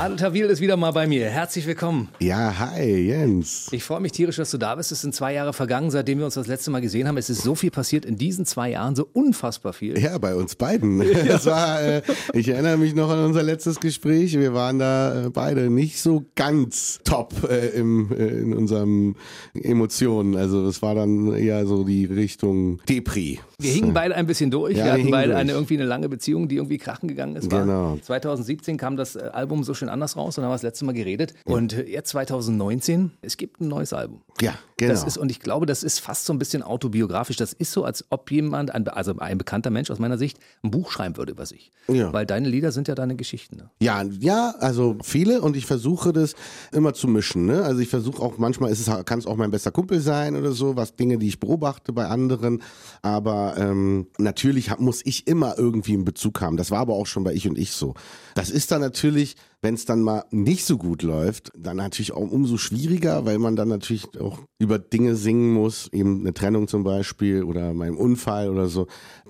Adel Tawil ist wieder mal bei mir. Herzlich willkommen. Ja, hi Jens. Ich freue mich tierisch, dass du da bist. Es sind zwei Jahre vergangen, seitdem wir uns das letzte Mal gesehen haben. Es ist so viel passiert in diesen zwei Jahren, so unfassbar viel. Ja, bei uns beiden. Das war, äh, ich erinnere mich noch an unser letztes Gespräch. Wir waren da äh, beide nicht so ganz top äh, im, äh, in unseren Emotionen. Also es war dann eher so die Richtung Depri. Wir hingen beide ein bisschen durch. Ja, wir hatten wir beide hingen eine durch. irgendwie eine lange Beziehung, die irgendwie krachen gegangen ist. Genau. 2017 kam das äh, Album so schön anders raus und haben wir das letzte Mal geredet. Und äh, jetzt 2019, es gibt ein neues Album. Ja, genau. Das ist, und ich glaube, das ist fast so ein bisschen autobiografisch. Das ist so, als ob jemand, ein, also ein bekannter Mensch aus meiner Sicht, ein Buch schreiben würde über sich. Ja. Weil deine Lieder sind ja deine Geschichten. Ne? Ja, ja, also viele und ich versuche das immer zu mischen. Ne? Also ich versuche auch manchmal ist es kann es auch mein bester Kumpel sein oder so, was Dinge, die ich beobachte bei anderen. Aber ähm, natürlich hab, muss ich immer irgendwie einen Bezug haben. Das war aber auch schon bei ich und ich so. Das ist dann natürlich, wenn es dann mal nicht so gut läuft, dann natürlich auch umso schwieriger, weil man dann natürlich auch über Dinge singen muss, eben eine Trennung zum Beispiel oder meinem Unfall oder so,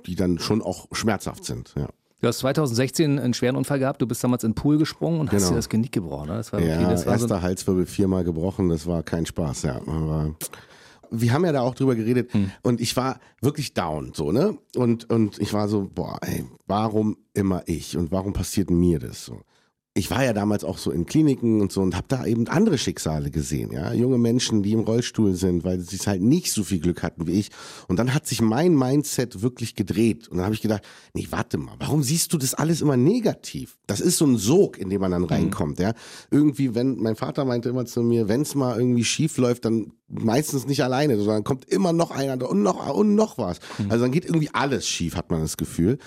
die dann schon auch schmerzhaft sind. Ja. Du hast 2016 einen schweren Unfall gehabt. Du bist damals in den Pool gesprungen und hast Genau. dir das Genick gebrochen. Ne? Das war okay. Ja, das war so erster Halswirbel viermal gebrochen, das war kein Spaß, ja. Aber wir haben ja da auch drüber geredet Hm. und ich war wirklich down, so, ne? Und, und ich war so, boah, ey, warum immer ich und warum passiert mir das so? Ich war ja damals auch so in Kliniken und so und habe da eben andere Schicksale gesehen, ja, junge Menschen, die im Rollstuhl sind, weil sie es halt nicht so viel Glück hatten wie ich. Und dann hat sich mein Mindset wirklich gedreht und dann habe ich gedacht, nee, warte mal, warum siehst du das alles immer negativ? Das ist so ein Sog, in den man dann reinkommt, ja. Irgendwie, wenn mein Vater meinte immer zu mir, wenn es mal irgendwie schief läuft, dann meistens nicht alleine, sondern kommt immer noch einer und noch und noch was. Also dann geht irgendwie alles schief, hat man das Gefühl.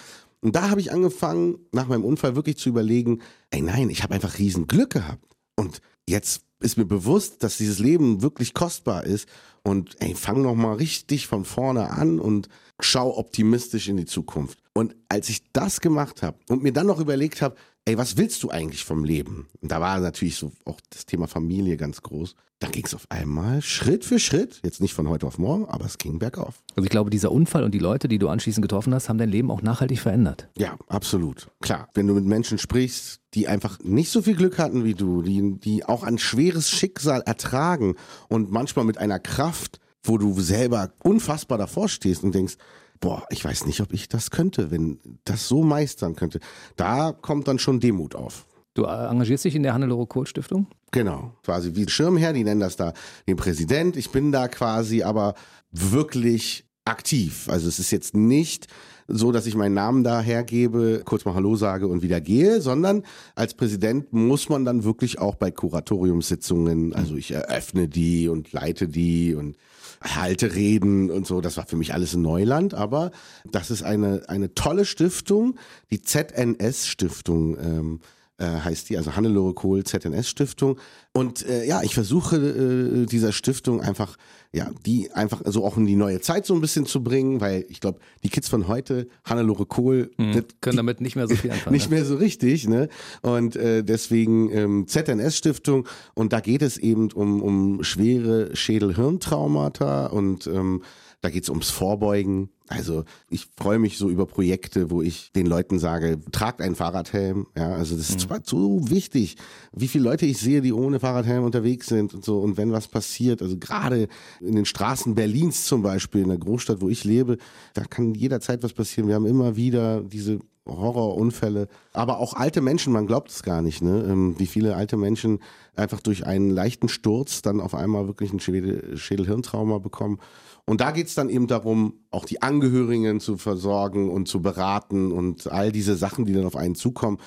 Und da habe ich angefangen, nach meinem Unfall wirklich zu überlegen, ey nein, ich habe einfach riesen Glück gehabt. Und jetzt ist mir bewusst, dass dieses Leben wirklich kostbar ist. Und ey, fang noch mal richtig von vorne an und schau optimistisch in die Zukunft. Und als ich das gemacht habe und mir dann noch überlegt habe, ey, was willst du eigentlich vom Leben? Und da war natürlich so auch das Thema Familie ganz groß. Da ging es auf einmal Schritt für Schritt, jetzt nicht von heute auf morgen, aber es ging bergauf. Also ich glaube, dieser Unfall und die Leute, die du anschließend getroffen hast, haben dein Leben auch nachhaltig verändert. Ja, absolut. Klar, wenn du mit Menschen sprichst, die einfach nicht so viel Glück hatten wie du, die, die auch ein schweres Schicksal ertragen und manchmal mit einer Kraft, wo du selber unfassbar davor stehst und denkst, boah, ich weiß nicht, ob ich das könnte, wenn das so meistern könnte. Da kommt dann schon Demut auf. Du äh, engagierst dich in der Hannelore Kohl Stiftung? Genau, quasi wie Schirmherr, die nennen das da den Präsident. Ich bin da quasi aber wirklich aktiv. Also es ist jetzt nicht so, dass ich meinen Namen da hergebe, kurz mal Hallo sage und wieder gehe, sondern als Präsident muss man dann wirklich auch bei Kuratoriumssitzungen, also ich eröffne die und leite die und halte Reden und so. Das war für mich alles ein Neuland, aber das ist eine, eine tolle Stiftung, die ZNS-Stiftung. Ähm, äh, heißt die, also Hannelore Kohl ZNS Stiftung. Und äh, ja, ich versuche äh, dieser Stiftung einfach, ja, die einfach so auch in die neue Zeit so ein bisschen zu bringen, weil ich glaube, die Kids von heute, Hannelore Kohl, das- Können damit nicht mehr so viel anfangen. nicht ne? mehr so richtig, ne? Und äh, deswegen ähm, ZNS-Stiftung und da geht es eben um, um schwere Schädel-Hirntraumata und ähm, da geht es ums Vorbeugen. Also ich freue mich so über Projekte, wo ich den Leuten sage, tragt einen Fahrradhelm. Ja, also das ist zwar so wichtig, wie viele Leute ich sehe, die ohne Fahrradhelm unterwegs sind und so. Und wenn was passiert, also gerade in den Straßen Berlins zum Beispiel, in der Großstadt, wo ich lebe, da kann jederzeit was passieren. Wir haben immer wieder diese Horrorunfälle, aber auch alte Menschen, man glaubt es gar nicht, ne? ähm, wie viele alte Menschen einfach durch einen leichten Sturz dann auf einmal wirklich ein Schädel- Schädel-Hirntrauma bekommen. Und da geht's dann eben darum, auch die Angehörigen zu versorgen und zu beraten und all diese Sachen, die dann auf einen zukommen,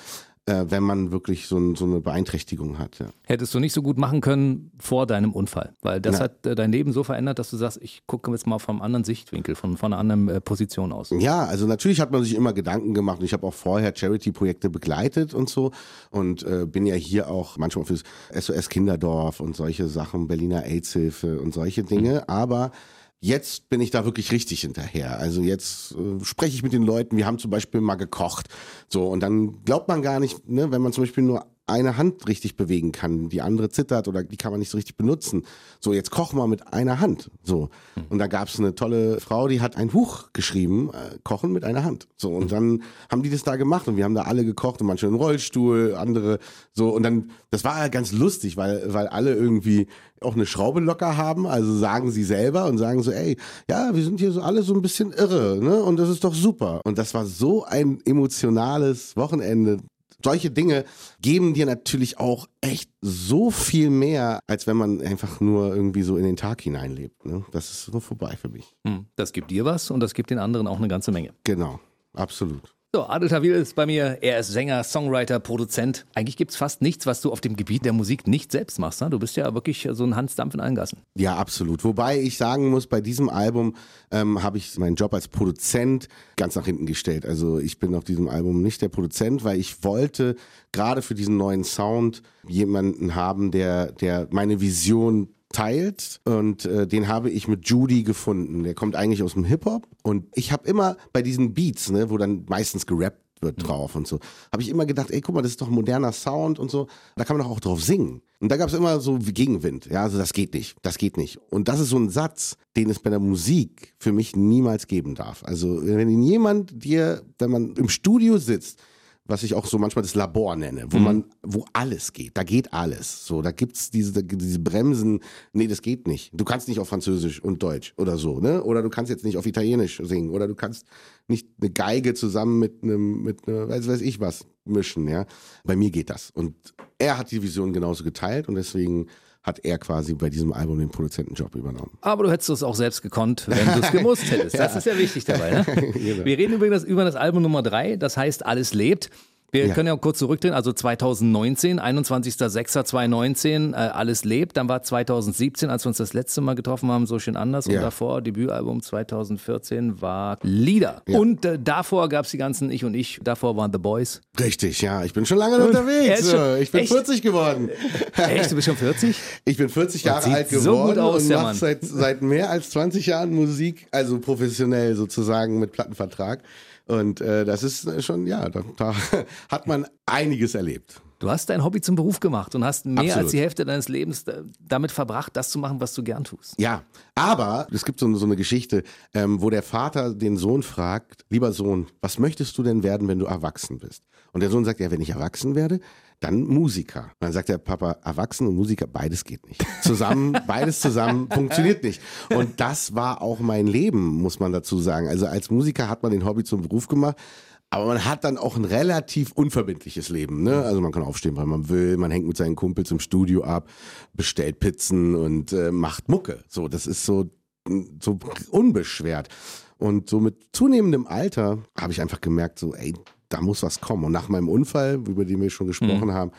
äh, wenn man wirklich so, ein, so eine Beeinträchtigung hat. Ja. Hättest du nicht so gut machen können vor deinem Unfall, weil das Nein. hat äh, dein Leben so verändert, dass du sagst, ich gucke jetzt mal vom anderen Sichtwinkel, von, von einer anderen äh, Position aus. Ja, also natürlich hat man sich immer Gedanken gemacht und ich habe auch vorher Charity-Projekte begleitet und so und äh, bin ja hier auch manchmal fürs SOS Kinderdorf und solche Sachen, Berliner AIDS-Hilfe und solche Dinge, aber Jetzt bin ich da wirklich richtig hinterher. Also jetzt äh, spreche ich mit den Leuten. Wir haben zum Beispiel mal gekocht. So, und dann glaubt man gar nicht, ne, wenn man zum Beispiel nur eine Hand richtig bewegen kann, die andere zittert oder die kann man nicht so richtig benutzen. So, jetzt koch mal mit einer Hand. So. Und da gab es eine tolle Frau, die hat ein Buch geschrieben, äh, Kochen mit einer Hand. So, und dann haben die das da gemacht und wir haben da alle gekocht und manche im Rollstuhl, andere so. Und dann, das war ja ganz lustig, weil, weil alle irgendwie auch eine Schraube locker haben, also sagen sie selber und sagen so, ey, ja, wir sind hier so alle so ein bisschen irre, ne? Und das ist doch super. Und das war so ein emotionales Wochenende solche Dinge geben dir natürlich auch echt so viel mehr, als wenn man einfach nur irgendwie so in den Tag hineinlebt. Ne? Das ist so vorbei für mich. Hm, das gibt dir was und das gibt den anderen auch eine ganze Menge. Genau, absolut. So, Adel Tawil ist bei mir. Er ist Sänger, Songwriter, Produzent. Eigentlich gibt es fast nichts, was du auf dem Gebiet der Musik nicht selbst machst. Ne? Du bist ja wirklich so ein Hansdampf in allen Gassen. Ja, absolut. Wobei ich sagen muss, bei diesem Album ähm, habe ich meinen Job als Produzent ganz nach hinten gestellt. Also ich bin auf diesem Album nicht der Produzent, weil ich wollte gerade für diesen neuen Sound jemanden haben, der, der meine Vision teilt und äh, den habe ich mit Judy gefunden. Der kommt eigentlich aus dem Hip-Hop und ich habe immer bei diesen Beats, ne, wo dann meistens gerappt wird mhm. drauf und so, habe ich immer gedacht, ey, guck mal, das ist doch moderner Sound und so, da kann man doch auch drauf singen. Und da gab es immer so Gegenwind, ja, also das geht nicht, das geht nicht. Und das ist so ein Satz, den es bei der Musik für mich niemals geben darf. Also wenn jemand dir, wenn man im Studio sitzt, was ich auch so manchmal das Labor nenne, wo mhm. man, wo alles geht. Da geht alles. So, da gibt's diese, diese Bremsen. Nee, das geht nicht. Du kannst nicht auf Französisch und Deutsch oder so, ne? Oder du kannst jetzt nicht auf Italienisch singen. Oder du kannst nicht eine Geige zusammen mit einem, mit einer, weiß, weiß ich was mischen, ja. Bei mir geht das. Und er hat die Vision genauso geteilt und deswegen hat er quasi bei diesem Album den Produzentenjob übernommen. Aber du hättest es auch selbst gekonnt, wenn du es gemusst hättest. ja. Das ist ja wichtig dabei. Ne? genau. Wir reden übrigens über das Album Nummer drei, das heißt Alles lebt. Wir ja. können ja kurz zurückdrehen, also 2019, 21.06.2019, äh, alles lebt. Dann war 2017, als wir uns das letzte Mal getroffen haben, so schön anders. Und ja. davor, Debütalbum 2014 war Lieder. Ja. Und äh, davor gab es die ganzen Ich und Ich, davor waren The Boys. Richtig, ja. Ich bin schon lange und unterwegs. Schon, ich bin echt? 40 geworden. Echt, du bist schon 40? Ich bin 40 Jahre alt geworden so gut aus, und mache seit, seit mehr als 20 Jahren Musik, also professionell sozusagen mit Plattenvertrag. Und äh, das ist schon, ja, da, da hat man einiges erlebt. Du hast dein Hobby zum Beruf gemacht und hast mehr Absolut. als die Hälfte deines Lebens damit verbracht, das zu machen, was du gern tust. Ja, aber es gibt so, so eine Geschichte, ähm, wo der Vater den Sohn fragt, lieber Sohn, was möchtest du denn werden, wenn du erwachsen bist? Und der Sohn sagt, ja, wenn ich erwachsen werde, dann Musiker. dann sagt der Papa, Erwachsene und Musiker, beides geht nicht. Zusammen, beides zusammen funktioniert nicht. Und das war auch mein Leben, muss man dazu sagen. Also als Musiker hat man den Hobby zum Beruf gemacht. Aber man hat dann auch ein relativ unverbindliches Leben. Ne? Also man kann aufstehen, weil man will. Man hängt mit seinen Kumpels im Studio ab, bestellt Pizzen und äh, macht Mucke. So, das ist so, so unbeschwert. Und so mit zunehmendem Alter habe ich einfach gemerkt, so, ey, da muss was kommen. Und nach meinem Unfall, über den wir schon gesprochen mhm. haben,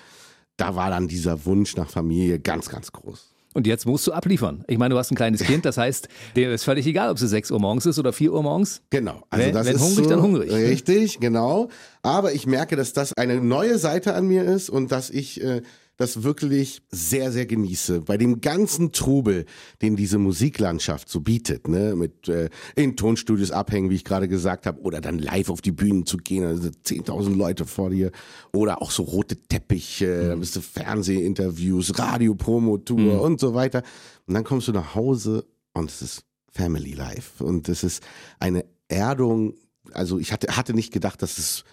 da war dann dieser Wunsch nach Familie ganz, ganz groß. Und jetzt musst du abliefern. Ich meine, du hast ein kleines Kind, das heißt, dir ist völlig egal, ob es 6 Uhr morgens ist oder 4 Uhr morgens. Genau. Also wenn, das wenn ist hungrig, so, dann hungrig. Richtig, genau. Aber ich merke, dass das eine neue Seite an mir ist und dass ich äh, das wirklich sehr, sehr genieße. Bei dem ganzen Trubel, den diese Musiklandschaft so bietet, ne, mit äh, in Tonstudios abhängen, wie ich gerade gesagt habe, oder dann live auf die Bühnen zu gehen, also 10.000 Leute vor dir, oder auch so rote Teppiche, mhm. bist du Fernsehinterviews, Radiopromotour mhm. und so weiter. Und dann kommst du nach Hause und es ist Family Life und es ist eine Erdung. Also ich hatte, hatte nicht gedacht, dass es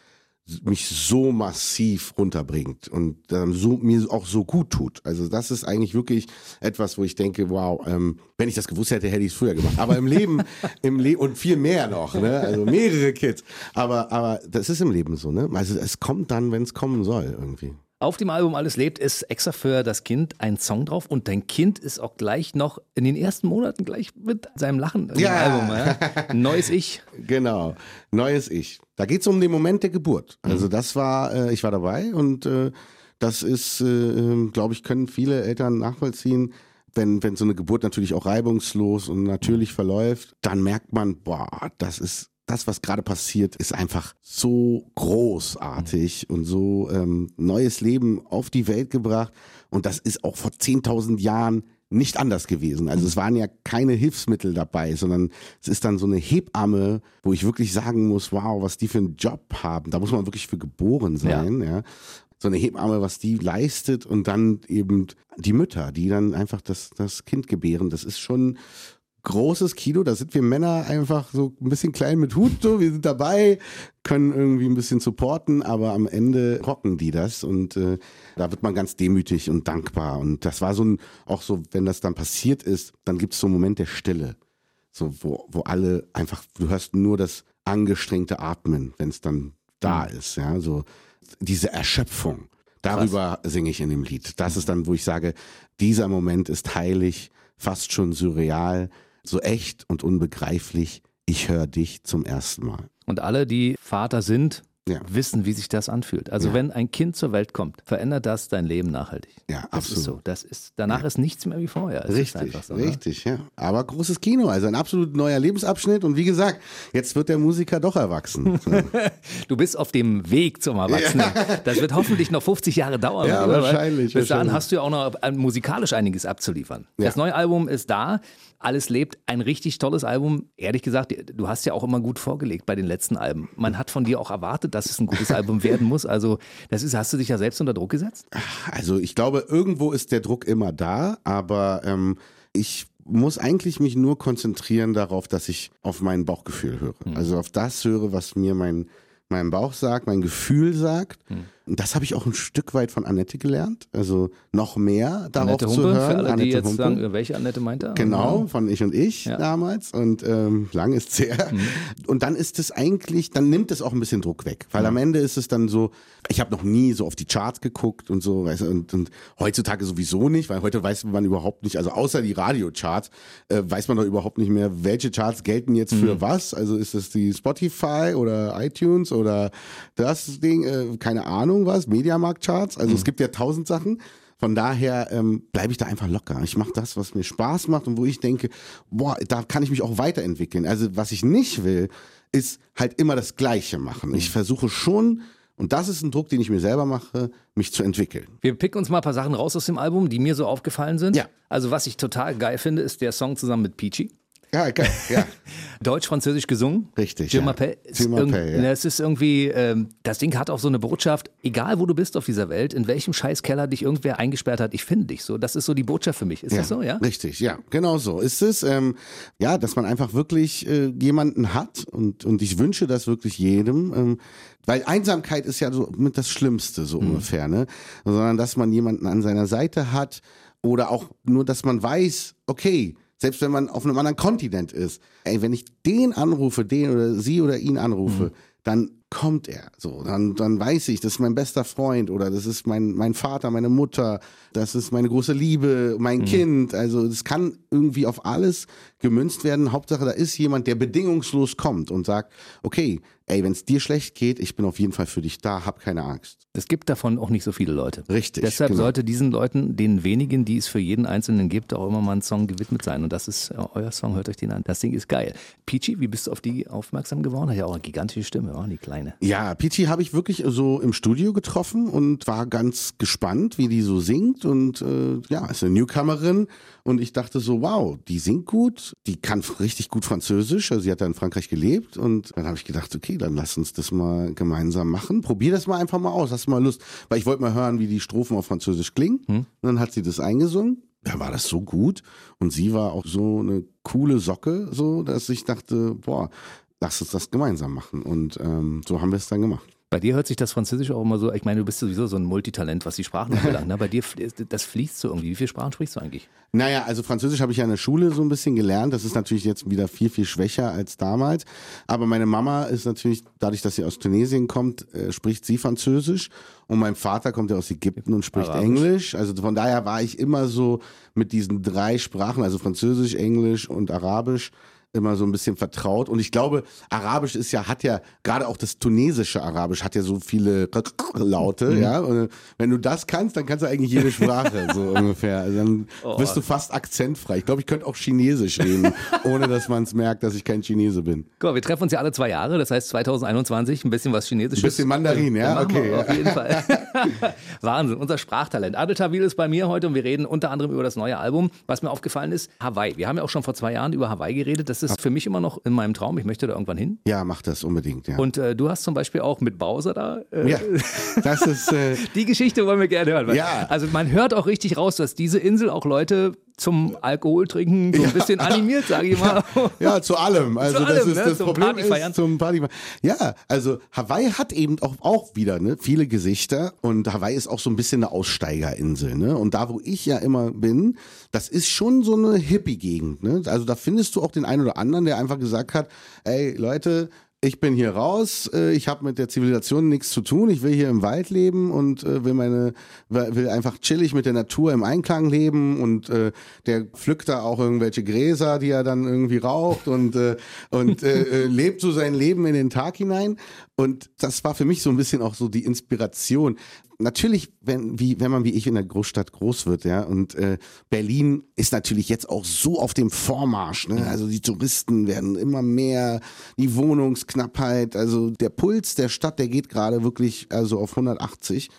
mich so massiv runterbringt und ähm, so, mir auch so gut tut. Also das ist eigentlich wirklich etwas, wo ich denke, wow, ähm, wenn ich das gewusst hätte, hätte ich es früher gemacht. Aber im Leben, im Leben und viel mehr noch, ne? Also mehrere Kids. Aber, aber das ist im Leben so, ne? Also es kommt dann, wenn es kommen soll, irgendwie. Auf dem Album Alles lebt ist extra für das Kind ein Song drauf und dein Kind ist auch gleich noch in den ersten Monaten gleich mit seinem Lachen im ja. Album. Ja? Neues Ich. Genau, neues Ich. Da geht es um den Moment der Geburt. Also mhm. das war, äh, ich war dabei und äh, das ist, äh, ähm, glaube ich, können viele Eltern nachvollziehen. Wenn, wenn so eine Geburt natürlich auch reibungslos und natürlich verläuft, dann merkt man, boah, das ist das, was gerade passiert, ist einfach so großartig und so ähm, neues Leben auf die Welt gebracht. Und das ist auch vor 10.000 Jahren nicht anders gewesen. Also es waren ja keine Hilfsmittel dabei, sondern es ist dann so eine Hebamme, wo ich wirklich sagen muss, wow, was die für einen Job haben. Da muss man wirklich für geboren sein. Ja. ja. so eine Hebamme, was die leistet und dann eben die Mütter, die dann einfach das, das Kind gebären. Das ist schon großes Kino. Da sind wir Männer einfach so ein bisschen klein mit Hut. So. Wir sind dabei, können irgendwie ein bisschen supporten, aber am Ende rocken die das und äh, da wird man ganz demütig und dankbar. Und das war so ein, auch so, wenn das dann passiert ist, dann gibt es so einen Moment der Stille. So, wo, wo alle einfach, du hörst nur das angestrengte Atmen, wenn es dann da mhm. ist. Ja, so diese Erschöpfung. Darüber singe ich in dem Lied. Das ist dann, wo ich sage, dieser Moment ist heilig, fast schon surreal, so echt und unbegreiflich. Ich höre dich zum ersten Mal. Und alle, die Vater sind, ja. wissen, wie sich das anfühlt. Also ja. wenn ein Kind zur Welt kommt, verändert das dein Leben nachhaltig. Ja, das absolut. Ist so. Das ist, danach ja. ist nichts mehr wie vorher. Es richtig, so, ne? richtig, ja. Aber großes Kino, also ein absolut neuer Lebensabschnitt. Und wie gesagt, jetzt wird der Musiker doch erwachsen. So. du bist auf dem Weg zum Erwachsenen. Das wird hoffentlich noch 50 Jahre dauern. Ja, wahrscheinlich. Bis dahin hast du ja auch noch musikalisch einiges abzuliefern. Das neue Album ist da. Alles lebt, ein richtig tolles Album. Ehrlich gesagt, du hast ja auch immer gut vorgelegt bei den letzten Alben. Man hat von dir auch erwartet, dass es ein gutes Album werden muss. Also, das ist, hast du dich ja selbst unter Druck gesetzt? Also, ich glaube, irgendwo ist der Druck immer da, aber ähm, ich muss eigentlich mich nur konzentrieren darauf, dass ich auf mein Bauchgefühl höre. Hm. Also auf das höre, was mir mein, mein Bauch sagt, mein Gefühl sagt. Hm. Und das habe ich auch ein Stück weit von Annette gelernt. Also noch mehr darauf Annette zu Humpe, hören. Für alle, Annette die jetzt Humpe. sagen, welche Annette meint er? Genau, von Ich und Ich ja. damals. Und ähm, lang ist es her. Mhm. Und dann ist es eigentlich, dann nimmt es auch ein bisschen Druck weg. Weil mhm. am Ende ist es dann so, ich habe noch nie so auf die Charts geguckt und so, weißt du, und, und heutzutage sowieso nicht, weil heute weiß man überhaupt nicht, also außer die Radiocharts, äh, weiß man doch überhaupt nicht mehr, welche Charts gelten jetzt für mhm. was. Also ist es die Spotify oder iTunes oder das Ding, äh, keine Ahnung was, Mediamarkt Charts. Also mhm. es gibt ja tausend Sachen. Von daher ähm, bleibe ich da einfach locker. Ich mache das, was mir Spaß macht und wo ich denke, boah, da kann ich mich auch weiterentwickeln. Also was ich nicht will, ist halt immer das Gleiche machen. Ich mhm. versuche schon, und das ist ein Druck, den ich mir selber mache, mich zu entwickeln. Wir picken uns mal ein paar Sachen raus aus dem Album, die mir so aufgefallen sind. Ja. Also was ich total geil finde, ist der Song zusammen mit Peachy. Ja, geil, ja. Deutsch-Französisch gesungen. Richtig. Jim ja. Appel. ja. Es ist irgendwie, ähm, das Ding hat auch so eine Botschaft, egal wo du bist auf dieser Welt, in welchem Scheißkeller dich irgendwer eingesperrt hat, ich finde dich so. Das ist so die Botschaft für mich. Ist ja, das so, ja? Richtig, ja, genau so ist es. Ähm, ja, dass man einfach wirklich äh, jemanden hat und, und ich wünsche das wirklich jedem. Ähm, weil Einsamkeit ist ja so mit das Schlimmste, so mhm. ungefähr, ne? Sondern dass man jemanden an seiner Seite hat oder auch nur, dass man weiß, okay, selbst wenn man auf einem anderen Kontinent ist. Ey, wenn ich den anrufe, den oder sie oder ihn anrufe, mhm. dann kommt er. So, dann, dann weiß ich, das ist mein bester Freund oder das ist mein, mein Vater, meine Mutter, das ist meine große Liebe, mein mhm. Kind. Also es kann irgendwie auf alles gemünzt werden. Hauptsache, da ist jemand, der bedingungslos kommt und sagt, okay, ey, wenn es dir schlecht geht, ich bin auf jeden Fall für dich da, hab keine Angst. Es gibt davon auch nicht so viele Leute. Richtig. Deshalb genau. sollte diesen Leuten, den wenigen, die es für jeden Einzelnen gibt, auch immer mal ein Song gewidmet sein. Und das ist ja, euer Song, hört euch den an. Das Ding ist geil. Peachy, wie bist du auf die aufmerksam geworden? Hat ja auch eine gigantische Stimme, oh, die kleine. Ja, Peachy habe ich wirklich so im Studio getroffen und war ganz gespannt, wie die so singt. Und äh, ja, ist eine Newcomerin. Und ich dachte so, wow, die singt gut, die kann richtig gut Französisch. Also sie hat da in Frankreich gelebt. Und dann habe ich gedacht, okay, dann lass uns das mal gemeinsam machen. Probier das mal einfach mal aus. Hast du mal Lust? Weil ich wollte mal hören, wie die Strophen auf Französisch klingen. Hm. Und dann hat sie das eingesungen. Da war das so gut. Und sie war auch so eine coole Socke, so, dass ich dachte, boah, lass uns das gemeinsam machen. Und ähm, so haben wir es dann gemacht. Bei dir hört sich das Französisch auch immer so, ich meine, du bist sowieso so ein Multitalent, was die Sprachen anbelangt. Ne? Bei dir, das fließt so irgendwie. Wie viele Sprachen sprichst du eigentlich? Naja, also Französisch habe ich ja in der Schule so ein bisschen gelernt. Das ist natürlich jetzt wieder viel, viel schwächer als damals. Aber meine Mama ist natürlich, dadurch, dass sie aus Tunesien kommt, äh, spricht sie Französisch. Und mein Vater kommt ja aus Ägypten und spricht Arabisch. Englisch. Also von daher war ich immer so mit diesen drei Sprachen, also Französisch, Englisch und Arabisch, immer so ein bisschen vertraut. Und ich glaube, Arabisch ist ja, hat ja, gerade auch das tunesische Arabisch hat ja so viele Laute, mhm. ja. Und wenn du das kannst, dann kannst du eigentlich jede Sprache, so ungefähr. Also dann oh. bist du fast akzentfrei. Ich glaube, ich könnte auch Chinesisch reden, ohne dass man es merkt, dass ich kein Chinese bin. Guck mal, wir treffen uns ja alle zwei Jahre, das heißt 2021, ein bisschen was Chinesisches. Ein bisschen Mandarin, ja, okay. Auf jeden Fall. Wahnsinn, unser Sprachtalent. Adel Tawil ist bei mir heute und wir reden unter anderem über das neue Album. Was mir aufgefallen ist, Hawaii. Wir haben ja auch schon vor zwei Jahren über Hawaii geredet. Das ist für mich immer noch in meinem Traum. Ich möchte da irgendwann hin. Ja, mach das unbedingt. Ja. Und äh, du hast zum Beispiel auch mit Bowser da. Äh, ja, das ist. Äh, die Geschichte wollen wir gerne hören. Weil, Ja. Also man hört auch richtig raus, dass diese Insel auch Leute zum Alkohol trinken so ein bisschen animiert, sage ich mal. Ja, zu allem. Also Zu das allem, ist ne? das Zum Problem Partyfeiern. ist zum Party. Ja, also Hawaii hat eben auch, auch wieder ne, viele Gesichter und Hawaii ist auch so ein bisschen eine Aussteigerinsel. Ne? Und da, wo ich ja immer bin, das ist schon so eine Hippie-Gegend. Ne? Also da findest du auch den einen oder anderen, der einfach gesagt hat, ey Leute, ich bin hier raus, äh, ich habe mit der Zivilisation nichts zu tun, ich will hier im Wald leben und äh, will meine will einfach chillig mit der Natur im Einklang leben und äh, der pflückt da auch irgendwelche Gräser, die er dann irgendwie raucht und äh, und äh, äh, lebt so sein Leben in den Tag hinein. Und das war für mich so ein bisschen auch so die Inspiration. Natürlich, wenn, wie, wenn man wie ich in der Großstadt groß wird, ja, und äh, Berlin ist natürlich jetzt auch so auf dem Vormarsch, ne? Also die Touristen werden immer mehr, die Wohnungsknappheit, also der Puls der Stadt, der geht gerade wirklich also auf 180.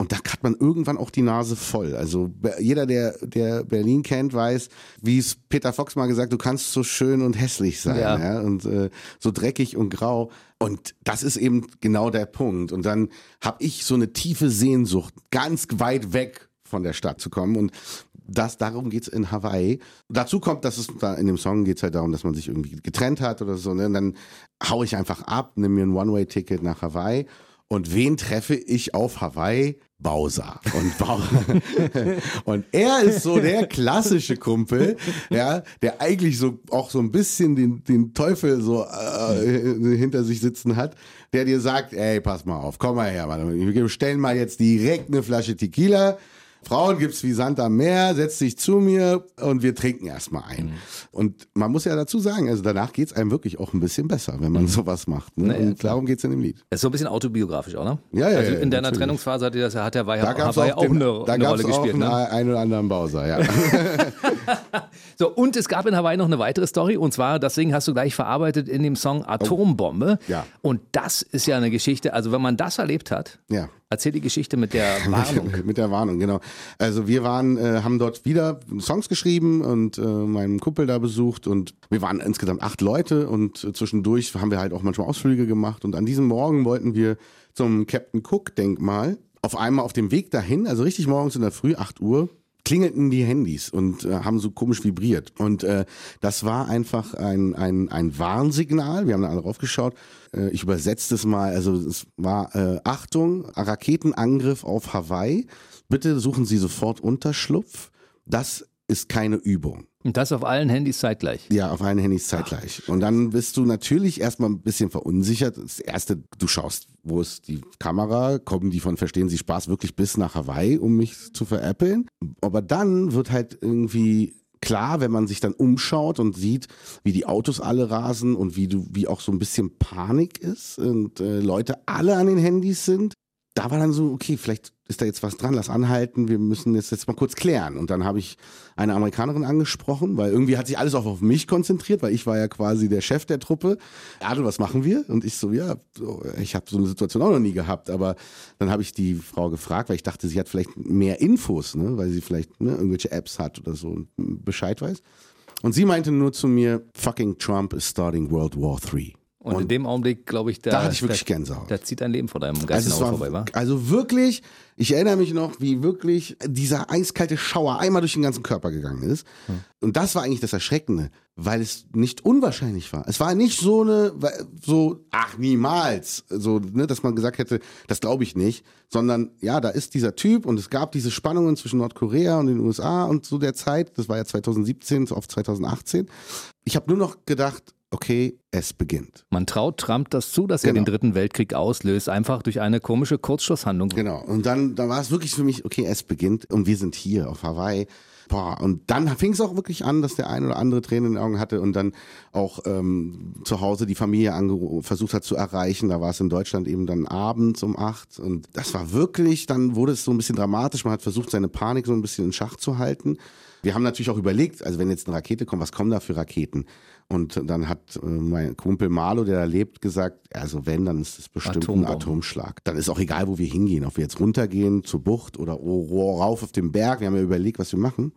Und da hat man irgendwann auch die Nase voll. Also jeder, der, der Berlin kennt, weiß, wie es Peter Fox mal gesagt, du kannst so schön und hässlich sein, Ja. ja, und äh, so dreckig und grau. Und das ist eben genau der Punkt. Und dann habe ich so eine tiefe Sehnsucht, ganz weit weg von der Stadt zu kommen. Und das, darum geht's in Hawaii. Dazu kommt, dass es da in dem Song geht's halt darum, dass man sich irgendwie getrennt hat oder so. Ne? Und dann hau ich einfach ab, nimm mir ein One-Way-Ticket nach Hawaii. Und wen treffe ich auf Hawaii? Bowser. Und, und er ist so der klassische Kumpel, ja, der eigentlich so auch so ein bisschen den, den Teufel so äh, hinter sich sitzen hat, der dir sagt, ey, pass mal auf, komm mal her, wir bestellen mal jetzt direkt eine Flasche Tequila. Frauen gibt's wie Sand am Meer, setz dich zu mir und wir trinken erstmal ein. Und man muss ja dazu sagen, also danach geht's einem wirklich auch ein bisschen besser, wenn man sowas macht. Ne? Naja, und darum geht's in dem Lied. Das ist so ein bisschen autobiografisch auch, ne? Ja, ja, Also in deiner natürlich. Trennungsphase hat, das, hat der Hawaii, Da gab's Hawaii auch, auch, eine, da eine Rolle auch gespielt. einen, Ne? einen oder anderen Bowser, ja. So, und es gab in Hawaii noch eine weitere Story und zwar, das Ding hast du gleich verarbeitet in dem Song Atombombe. Oh. Ja. Und das ist ja eine Geschichte, also wenn man das erlebt hat, ja. Erzähl die Geschichte mit der Warnung. Mit der Warnung, genau. Also wir waren, äh, haben dort wieder Songs geschrieben und äh, meinen Kumpel da besucht und wir waren insgesamt acht Leute und äh, zwischendurch haben wir halt auch manchmal Ausflüge gemacht und an diesem Morgen wollten wir zum Captain Cook Denkmal. Auf einmal auf dem Weg dahin, also richtig morgens in der Früh, 8 Uhr, klingelten die Handys und äh, haben so komisch vibriert. Und äh, das war einfach ein, ein, ein Warnsignal. Wir haben da alle raufgeschaut. Äh, ich übersetze das mal. Also es war äh, Achtung, Raketenangriff auf Hawaii. Bitte suchen Sie sofort Unterschlupf. Das ist keine Übung. Und das auf allen Handys zeitgleich. Ja, auf allen Handys zeitgleich. Und dann bist du natürlich erstmal ein bisschen verunsichert. Das erste, du schaust, wo ist die Kamera? Kommen die von Verstehen Sie Spaß wirklich bis nach Hawaii, um mich zu veräppeln? Aber dann wird halt irgendwie klar, wenn man sich dann umschaut und sieht, wie die Autos alle rasen und wie du, wie auch so ein bisschen Panik ist und äh, Leute alle an den Handys sind. Da war dann so, okay, vielleicht ist da jetzt was dran, lass anhalten, wir müssen das jetzt mal kurz klären. Und dann habe ich eine Amerikanerin angesprochen, weil irgendwie hat sich alles auch auf mich konzentriert, weil ich war ja quasi der Chef der Truppe. Adel, was machen wir? Und ich so, ja, ich habe so eine Situation auch noch nie gehabt, aber dann habe ich die Frau gefragt, weil ich dachte, sie hat vielleicht mehr Infos, ne, weil sie vielleicht ne, irgendwelche Apps hat oder so und Bescheid weiß. Und sie meinte nur zu mir, fucking Trump is starting World War III. Und, in dem Augenblick, glaube ich, da, Da hatte ich wirklich da, Gänsehaut. da zieht dein Leben vor deinem Also, Geist es vorbei, wa? war, also wirklich, ich erinnere mich noch, wie wirklich dieser eiskalte Schauer einmal durch den ganzen Körper gegangen ist. Und das war eigentlich das Erschreckende, weil es nicht unwahrscheinlich war. Es war nicht so eine, so, ach niemals, so, ne, dass man gesagt hätte, das glaube ich nicht, sondern ja, da ist dieser Typ und es gab diese Spannungen zwischen Nordkorea und den USA und so der Zeit, das war ja 2017 auf 2018. Ich habe nur noch gedacht, okay, es beginnt. Man traut Trump das zu, dass er Genau. den dritten Weltkrieg auslöst, einfach durch eine komische Kurzschlusshandlung. Genau. Und dann, dann war es wirklich für mich, okay, es beginnt und wir sind hier auf Hawaii. Boah, und dann fing es auch wirklich an, dass der ein oder andere Tränen in den Augen hatte und dann auch ähm, zu Hause die Familie versucht hat zu erreichen. Da war es in Deutschland eben dann abends um acht und das war wirklich, dann wurde es so ein bisschen dramatisch. Man hat versucht, seine Panik so ein bisschen in Schach zu halten. Wir haben natürlich auch überlegt, also wenn jetzt eine Rakete kommt, was kommen da für Raketen? Und dann hat äh, mein Kumpel Marlo, der da lebt, gesagt, also wenn, dann ist es bestimmt ein Atombombe. Atomschlag. Dann ist auch egal, wo wir hingehen, ob wir jetzt runtergehen zur Bucht oder rauf auf den Berg. Wir haben ja überlegt, was wir machen.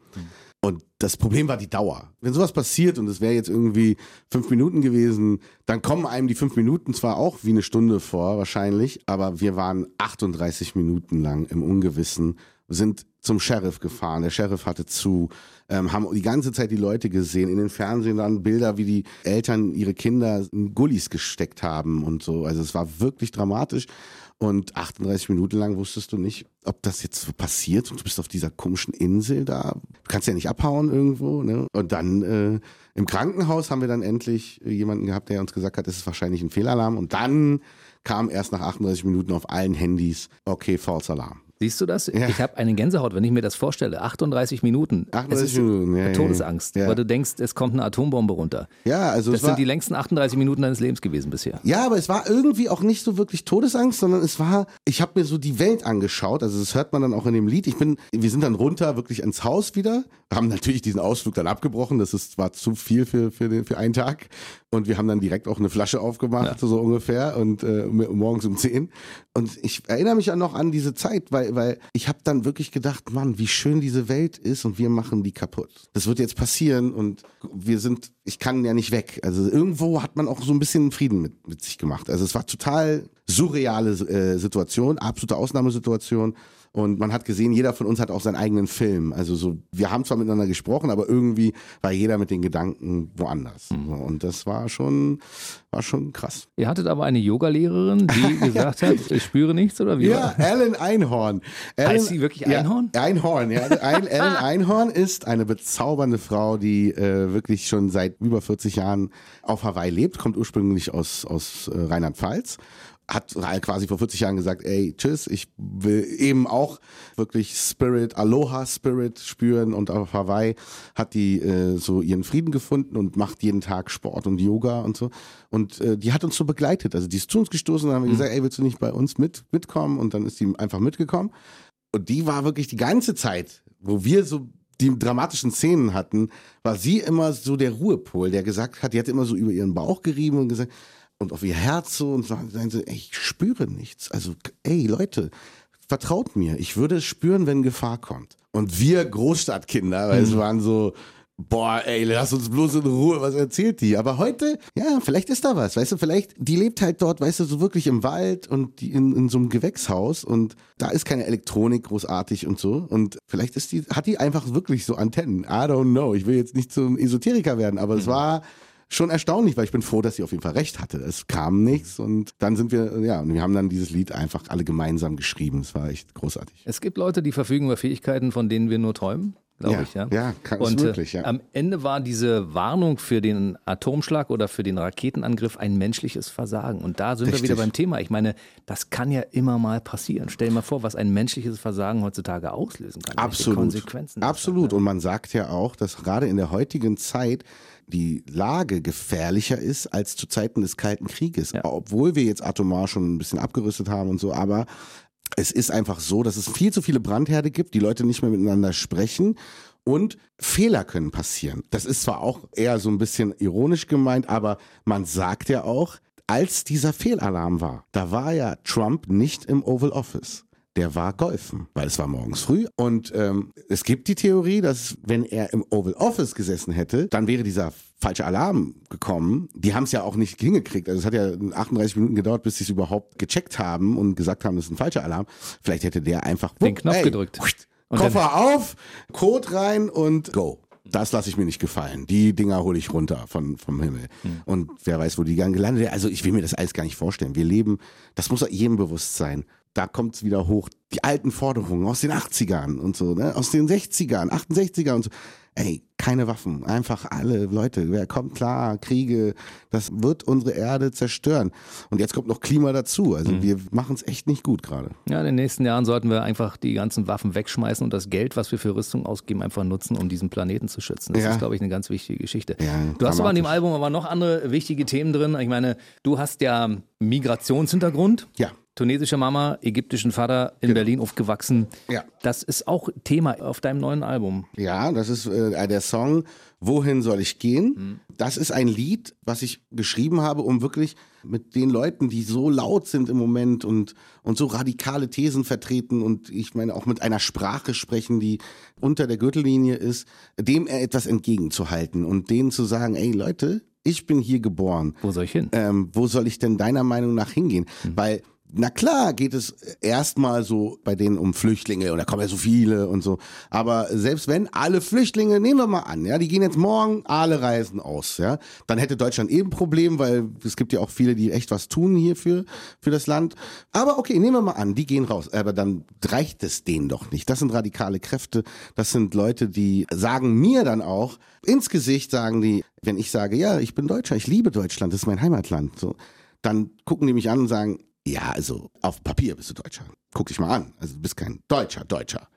Und das Problem war die Dauer. Wenn sowas passiert und es wäre jetzt irgendwie fünf Minuten gewesen, dann kommen einem die fünf Minuten zwar auch wie eine Stunde vor, wahrscheinlich, aber wir waren 38 Minuten lang im Ungewissen, sind zum Sheriff gefahren. Der Sheriff hatte zu, ähm, haben die ganze Zeit die Leute gesehen. In den Fernsehen dann Bilder, wie die Eltern ihre Kinder in Gullis gesteckt haben und so. Also es war wirklich dramatisch. Und 38 Minuten lang wusstest du nicht, ob das jetzt so passiert und du bist auf dieser komischen Insel da. Du kannst ja nicht abhauen irgendwo. Ne? Und dann äh, im Krankenhaus haben wir dann endlich jemanden gehabt, der uns gesagt hat, es ist wahrscheinlich ein Fehlalarm. Und dann kam erst nach 38 Minuten auf allen Handys, okay, False Alarm. Siehst du das? Ja. Ich habe eine Gänsehaut, wenn ich mir das vorstelle. 38 Minuten. 38 Minuten, ja, Todesangst, ja. weil du denkst, es kommt eine Atombombe runter. Ja, also das sind die längsten 38 Minuten deines Lebens gewesen bisher. Ja, aber es war irgendwie auch nicht so wirklich Todesangst, sondern es war, ich habe mir so die Welt angeschaut. Also das hört man dann auch in dem Lied. Ich bin, wir sind dann runter wirklich ins Haus wieder, haben natürlich diesen Ausflug dann abgebrochen. Das ist, war zu viel für, für, den, für einen Tag. Und wir haben dann direkt auch eine Flasche aufgemacht, ja. so ungefähr, und äh, morgens um 10. Und ich erinnere mich ja noch an diese Zeit, weil, weil ich habe dann wirklich gedacht, Mann, wie schön diese Welt ist und wir machen die kaputt. Das wird jetzt passieren und wir sind, ich kann ja nicht weg. Also irgendwo hat man auch so ein bisschen Frieden mit, mit sich gemacht. Also es war total surreale äh, Situation, absolute Ausnahmesituation. Und man hat gesehen, jeder von uns hat auch seinen eigenen Film. Also so, wir haben zwar miteinander gesprochen, aber irgendwie war jeder mit den Gedanken woanders. Mhm. Und das war schon, war schon krass. Ihr hattet aber eine Yogalehrerin, die gesagt hat, ich spüre nichts oder wie? Ja, Ellen Einhorn. Ellen, heißt sie wirklich Einhorn? Ja, Einhorn, ja. Ellen Einhorn ist eine bezaubernde Frau, die äh, wirklich schon seit über 40 Jahren auf Hawaii lebt, kommt ursprünglich aus, aus äh, Rheinland-Pfalz hat quasi vor 40 Jahren gesagt, ey, tschüss, ich will eben auch wirklich Spirit, Aloha Spirit spüren und auf Hawaii hat die äh, so ihren Frieden gefunden und macht jeden Tag Sport und Yoga und so. Und äh, die hat uns so begleitet. Also die ist zu uns gestoßen und haben mhm. gesagt, ey, willst du nicht bei uns mit, mitkommen? Und dann ist die einfach mitgekommen. Und die war wirklich die ganze Zeit, wo wir so die dramatischen Szenen hatten, war sie immer so der Ruhepol, der gesagt hat, die hat immer so über ihren Bauch gerieben und gesagt, und auf ihr Herz so und sagen sie, ey, ich spüre nichts. Also, ey, Leute, vertraut mir, ich würde es spüren, wenn Gefahr kommt. Und wir Großstadtkinder, weil mhm. es waren so, boah, ey, lass uns bloß in Ruhe, was erzählt die? Aber heute, ja, vielleicht ist da was, weißt du, vielleicht, die lebt halt dort, weißt du, so wirklich im Wald und die in, in so einem Gewächshaus und da ist keine Elektronik großartig und so. Und vielleicht ist die, hat die einfach wirklich so Antennen. I don't know. Ich will jetzt nicht zum Esoteriker werden, aber mhm. es war, schon erstaunlich, weil ich bin froh, dass sie auf jeden Fall recht hatte. Es kam nichts und dann sind wir, ja, und wir haben dann dieses Lied einfach alle gemeinsam geschrieben. Es war echt großartig. Es gibt Leute, die verfügen über Fähigkeiten, von denen wir nur träumen glaube ja, ich. Ja, ja kann und wirklich, ja. am Ende war diese Warnung für den Atomschlag oder für den Raketenangriff ein menschliches Versagen. Und da sind Richtig. wir wieder beim Thema. Ich meine, das kann ja immer mal passieren. Stell dir mal vor, was ein menschliches Versagen heutzutage auslösen kann. Absolut. Konsequenzen Absolut. Hat, und man sagt ja auch, dass gerade in der heutigen Zeit die Lage gefährlicher ist als zu Zeiten des Kalten Krieges. Ja. Obwohl wir jetzt atomar schon ein bisschen abgerüstet haben und so, aber es ist einfach so, dass es viel zu viele Brandherde gibt, die Leute nicht mehr miteinander sprechen und Fehler können passieren. Das ist zwar auch eher so ein bisschen ironisch gemeint, aber man sagt ja auch, als dieser Fehlalarm war, da war ja Trump nicht im Oval Office der war golfen, weil es war morgens früh. Und ähm, es gibt die Theorie, dass wenn er im Oval Office gesessen hätte, dann wäre dieser falsche Alarm gekommen. Die haben es ja auch nicht hingekriegt. Also es hat ja 38 Minuten gedauert, bis sie es überhaupt gecheckt haben und gesagt haben, das ist ein falscher Alarm. Vielleicht hätte der einfach den Knopf ey, gedrückt. Koffer auf, Code rein und go. Das lasse ich mir nicht gefallen. Die Dinger hole ich runter von, vom Himmel. Hm. Und wer weiß, wo die dann gelandet Also ich will mir das alles gar nicht vorstellen. Wir leben, das muss jedem bewusst sein da kommt es wieder hoch, die alten Forderungen aus den 80ern und so, ne? aus den 60ern, 68er und so. Ey, keine Waffen, einfach alle Leute, wer kommt klar, Kriege, das wird unsere Erde zerstören. Und jetzt kommt noch Klima dazu, also mhm. wir machen es echt nicht gut gerade. Ja, in den nächsten Jahren sollten wir einfach die ganzen Waffen wegschmeißen und das Geld, was wir für Rüstung ausgeben, einfach nutzen, um diesen Planeten zu schützen. Das ja. ist, glaube ich, eine ganz wichtige Geschichte. Ja, du hast aber an dem Album aber noch andere wichtige Themen drin. Ich meine, du hast ja Migrationshintergrund. Ja. Tunesische Mama, ägyptischen Vater in Genau. Berlin aufgewachsen. Ja. Das ist auch Thema auf deinem neuen Album. Ja, das ist äh, der Song Wohin soll ich gehen? Das ist ein Lied, was ich geschrieben habe, um wirklich mit den Leuten, die so laut sind im Moment und, und so radikale Thesen vertreten und ich meine auch mit einer Sprache sprechen, die unter der Gürtellinie ist, dem etwas entgegenzuhalten und denen zu sagen, ey Leute, ich bin hier geboren. Wo soll ich hin? ähm, wo soll ich denn deiner Meinung nach hingehen? Weil, na klar, geht es erstmal so bei denen um Flüchtlinge und da kommen ja so viele und so. Aber selbst wenn alle Flüchtlinge, nehmen wir mal an, ja, die gehen jetzt morgen, alle reisen aus, ja, dann hätte Deutschland eben ein Problem, weil es gibt ja auch viele, die echt was tun hier für, für das Land. Aber okay, nehmen wir mal an, die gehen raus. Aber dann reicht es denen doch nicht. Das sind radikale Kräfte. Das sind Leute, die sagen mir dann auch, ins Gesicht sagen die, wenn ich sage, ja, ich bin Deutscher, ich liebe Deutschland, das ist mein Heimatland, so, dann gucken die mich an und sagen, ja, also auf Papier bist du Deutscher. Guck dich mal an. Also du bist kein Deutscher, Deutscher.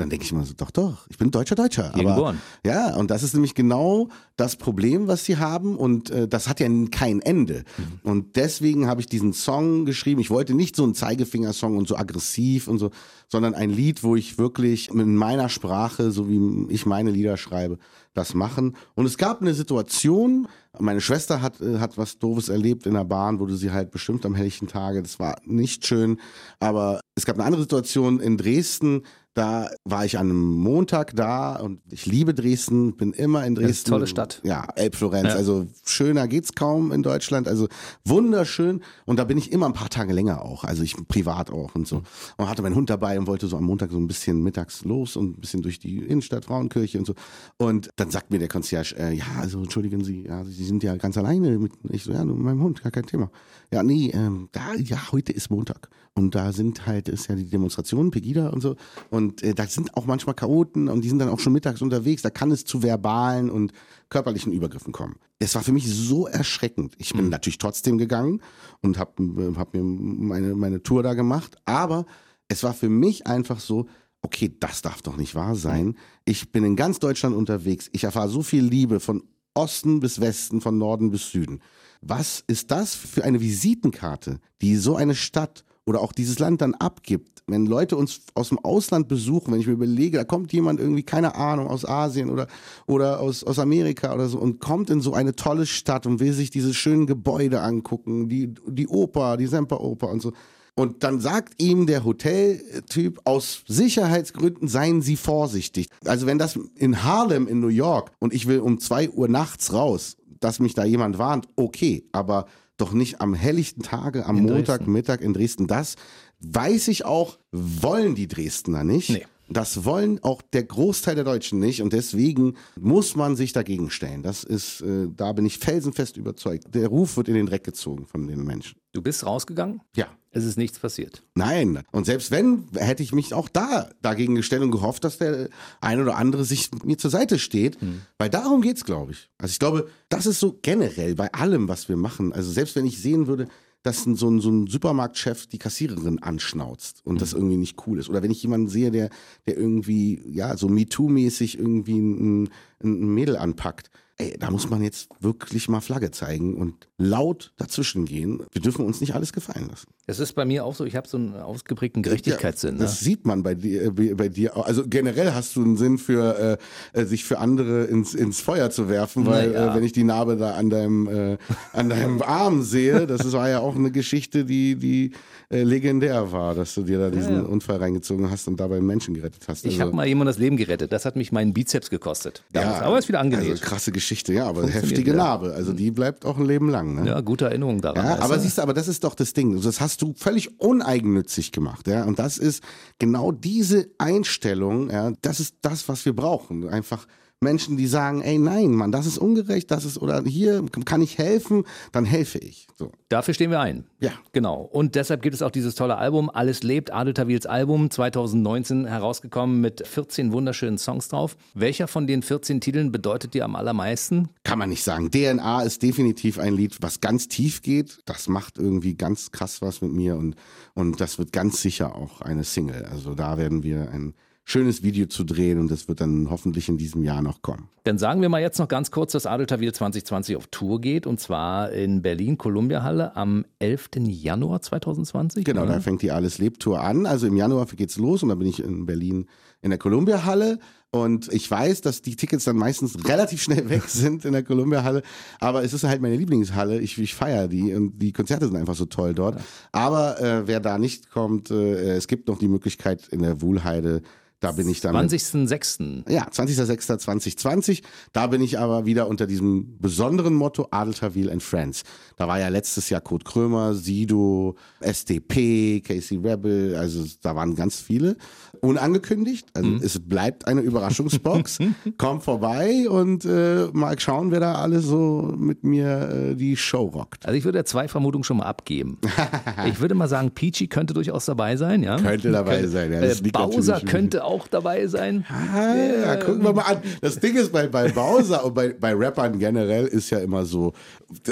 Dann denke ich immer so, doch, doch, ich bin Deutscher, Deutscher. Hier Aber, geboren. ja, und das ist nämlich genau das Problem, was sie haben und äh, das hat ja kein Ende. Und deswegen habe ich diesen Song geschrieben. Ich wollte nicht so einen Zeigefingersong und so aggressiv und so, sondern ein Lied, wo ich wirklich mit meiner Sprache, so wie ich meine Lieder schreibe, das machen. Und es gab eine Situation, meine Schwester hat, äh, hat was Doofes erlebt in der Bahn, wurde sie halt bestimmt am helllichen Tage. Das war nicht schön. Aber es gab eine andere Situation in Dresden. Da war ich an einem Montag da und ich liebe Dresden, bin immer in Dresden. ist eine tolle Stadt. Ja, Elbflorenz. Ja. Also schöner geht's kaum in Deutschland. Also wunderschön. Und da bin ich immer ein paar Tage länger auch. Also ich privat auch und so. Und hatte meinen Hund dabei und wollte so am Montag so ein bisschen mittags los und ein bisschen durch die Innenstadt, Frauenkirche und so. Und dann sagt mir der Concierge, äh, ja, also entschuldigen Sie, ja, Sie sind ja ganz alleine mit, ich so, ja, nur mit meinem Hund, gar kein Thema. Ja, nee, ähm, da, ja, heute ist Montag. Und da sind halt, ist ja die Demonstration, Pegida und so. Und äh, da sind auch manchmal Chaoten und die sind dann auch schon mittags unterwegs. Da kann es zu verbalen und körperlichen Übergriffen kommen. Es war für mich so erschreckend. Ich bin natürlich trotzdem gegangen und habe hab mir meine, meine Tour da gemacht. Aber es war für mich einfach so, okay, das darf doch nicht wahr sein. Ich bin in ganz Deutschland unterwegs. Ich erfahre so viel Liebe von Osten bis Westen, von Norden bis Süden. Was ist das für eine Visitenkarte, die so eine Stadt oder auch dieses Land dann abgibt, wenn Leute uns aus dem Ausland besuchen, wenn ich mir überlege, da kommt jemand irgendwie, keine Ahnung, aus Asien oder, oder aus, aus Amerika oder so und kommt in so eine tolle Stadt und will sich diese schönen Gebäude angucken, die, die Oper, die Semperoper und so. Und dann sagt ihm der Hoteltyp, aus Sicherheitsgründen seien Sie vorsichtig. Also wenn das in Harlem in New York und ich will um zwei Uhr nachts raus, dass mich da jemand warnt, okay, aber doch nicht am helllichten Tage, am In Montag, Dresden. Mittag in Dresden. Das weiß ich auch, wollen die Dresdner nicht. Nee. Das wollen auch der Großteil der Deutschen nicht und deswegen muss man sich dagegen stellen. Das ist, äh, da bin ich felsenfest überzeugt. Der Ruf wird in den Dreck gezogen von den Menschen. Du bist rausgegangen, Ja. es ist nichts passiert. Nein. Und selbst wenn, hätte ich mich auch da dagegen gestellt und gehofft, dass der ein oder andere sich mir zur Seite steht. Weil darum geht's, glaube ich. Also ich glaube, das ist so generell bei allem, was wir machen. Also selbst wenn ich sehen würde, dass ein, so, ein, so ein Supermarktchef die Kassiererin anschnauzt und das irgendwie nicht cool ist. Oder wenn ich jemanden sehe, der, der irgendwie, ja, so MeToo-mäßig irgendwie ein, ein Mädel anpackt. Ey, da muss man jetzt wirklich mal Flagge zeigen und laut dazwischen gehen. Wir dürfen uns nicht alles gefallen lassen. Es ist bei mir auch so, ich habe so einen ausgeprägten Gerechtigkeitssinn. Ja, das ne? sieht man bei dir, äh, bei dir. Also generell hast du einen Sinn für äh, äh, sich für andere ins, ins Feuer zu werfen, weil Naja. äh, wenn ich die Narbe da an deinem äh, an deinem Arm sehe, das ist, war ja auch eine Geschichte, die die äh, legendär war, dass du dir da diesen ja. Unfall reingezogen hast und dabei Menschen gerettet hast. Ich Also, habe mal jemand das Leben gerettet. Das hat mich meinen Bizeps gekostet. Damals. Ja, Aber ist wieder angenäht. Also krasse Geschichte, ja, aber heftige. Narbe. Also die bleibt auch ein Leben lang. Ne? ja, gute Erinnerung daran. Ja, aber siehst du, aber das ist doch das Ding. Das hast du völlig uneigennützig gemacht, ja. Und das ist genau diese Einstellung, ja, das ist das, was wir brauchen. Einfach Menschen, die sagen, ey, nein, Mann, das ist ungerecht, das ist, oder hier kann ich helfen, dann helfe ich. So. Dafür stehen wir ein. Ja. Genau. Und deshalb gibt es auch dieses tolle Album Alles lebt, Adel Tawils Album 2019 herausgekommen mit 14 wunderschönen Songs drauf. Welcher von den 14 Titeln bedeutet dir am allermeisten? Kann man nicht sagen. DNA ist definitiv ein Lied, was ganz tief geht. Das macht irgendwie ganz krass was mit mir und, und das wird ganz sicher auch eine Single. Also da werden wir ein schönes Video zu drehen und das wird dann hoffentlich in diesem Jahr noch kommen. Dann sagen wir mal jetzt noch ganz kurz, dass Adeltawil 2020 auf Tour geht und zwar in Berlin, Columbia Halle am 11. Januar 2020. Genau, oder? da fängt die Alles Lebt Tour an. Also im Januar geht's los und dann bin ich in Berlin in der Columbia Halle und ich weiß, dass die Tickets dann meistens relativ schnell weg sind in der Columbia Halle, aber es ist halt meine Lieblingshalle. Ich, ich feiere die und die Konzerte sind einfach so toll dort. Aber äh, wer da nicht kommt, äh, es gibt noch die Möglichkeit in der Wuhlheide da bin ich dann. 20.06. Ja, 20.06.2020. Da bin ich aber wieder unter diesem besonderen Motto Adeltawil and Friends. Da war ja letztes Jahr Kurt Krömer, Sido, SDP, Casey Rebel, also da waren ganz viele. Unangekündigt. Also mhm. es bleibt eine Überraschungsbox. Kommt vorbei und äh, mal schauen, wer da alles so mit mir äh, die Show rockt. Also ich würde ja zwei Vermutungen schon mal abgeben. ich würde mal sagen, Peachy könnte durchaus dabei sein, ja. Könnte dabei sein, ja. Das äh, Bowser könnte auch dabei sein. Ah, ja, gucken wir mal an. Das Ding ist bei, bei Bowser und bei, bei Rappern generell ist ja immer so,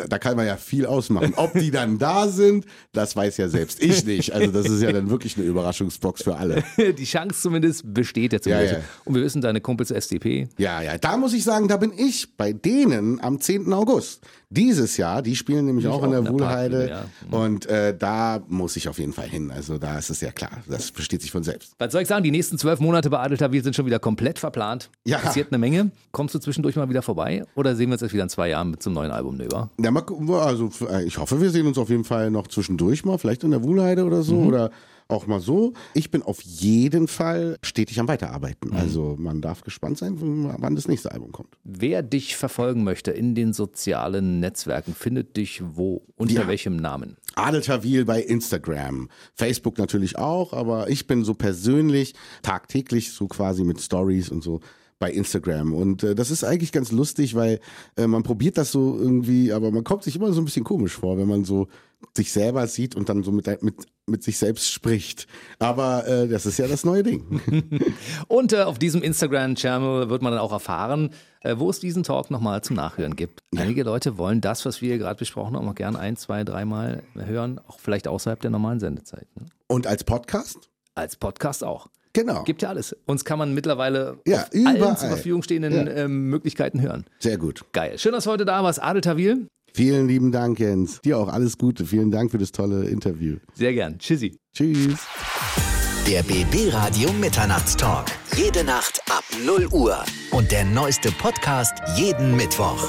da kann man ja viel ausmachen. Ob die dann da sind, das weiß ja selbst ich nicht. Also das ist ja dann wirklich eine Überraschungsbox für alle. Die Chance zumindest besteht ja zumindest. Ja, ja. Und wir wissen, deine Kumpels SDP. Ja, ja, da muss ich sagen, da bin ich bei denen am 10. August. Dieses Jahr, die spielen nämlich auch, auch, in der, der Wuhlheide. Ja. Mhm. Und äh, da muss ich auf jeden Fall hin. Also da ist es ja klar. Das versteht sich von selbst. Was soll ich sagen? Die nächsten zwölf Monate bei Adeltawil sind schon wieder komplett verplant. Ja. Passiert eine Menge. Kommst du zwischendurch mal wieder vorbei? Oder sehen wir uns jetzt wieder in zwei Jahren mit zum neuen Album Nöber? Ja, also äh, ich hoffe, wir sehen uns auf jeden Fall noch zwischendurch mal. Vielleicht in der Wuhlheide oder so. Mhm. Oder auch mal so. Ich bin auf jeden Fall stetig am Weiterarbeiten. Mhm. Also man darf gespannt sein, wann das nächste Album kommt. Wer dich verfolgen möchte in den sozialen Netzwerken, findet dich wo? Unter ja. welchem Namen? Adel Tawil bei Instagram, Facebook natürlich auch, aber ich bin so persönlich tagtäglich so quasi mit Stories und so bei Instagram. Und äh, das ist eigentlich ganz lustig, weil äh, man probiert das so irgendwie, aber man kommt sich immer so ein bisschen komisch vor, wenn man so sich selber sieht und dann so mit, mit, mit sich selbst spricht. Aber äh, das ist ja das neue Ding. und äh, auf diesem Instagram-Channel wird man dann auch erfahren, äh, wo es diesen Talk nochmal zum Nachhören gibt. Ja. Einige Leute wollen das, was wir gerade besprochen haben, auch gern ein, zwei, dreimal hören, auch vielleicht außerhalb der normalen Sendezeit. Ne? Und als Podcast? Als Podcast auch. Genau. Gibt ja alles. Uns kann man mittlerweile ja, auf überall. allen zur Verfügung stehenden ja. ähm, Möglichkeiten hören. Sehr gut. Geil. Schön, dass du heute da warst, Adel Tawil. Vielen lieben Dank, Jens. Dir auch alles Gute. Vielen Dank für das tolle Interview. Sehr gern. Tschüssi. Tschüss. Der BB Radio Mitternachtstalk. Jede Nacht ab 0 Uhr. Und der neueste Podcast jeden Mittwoch.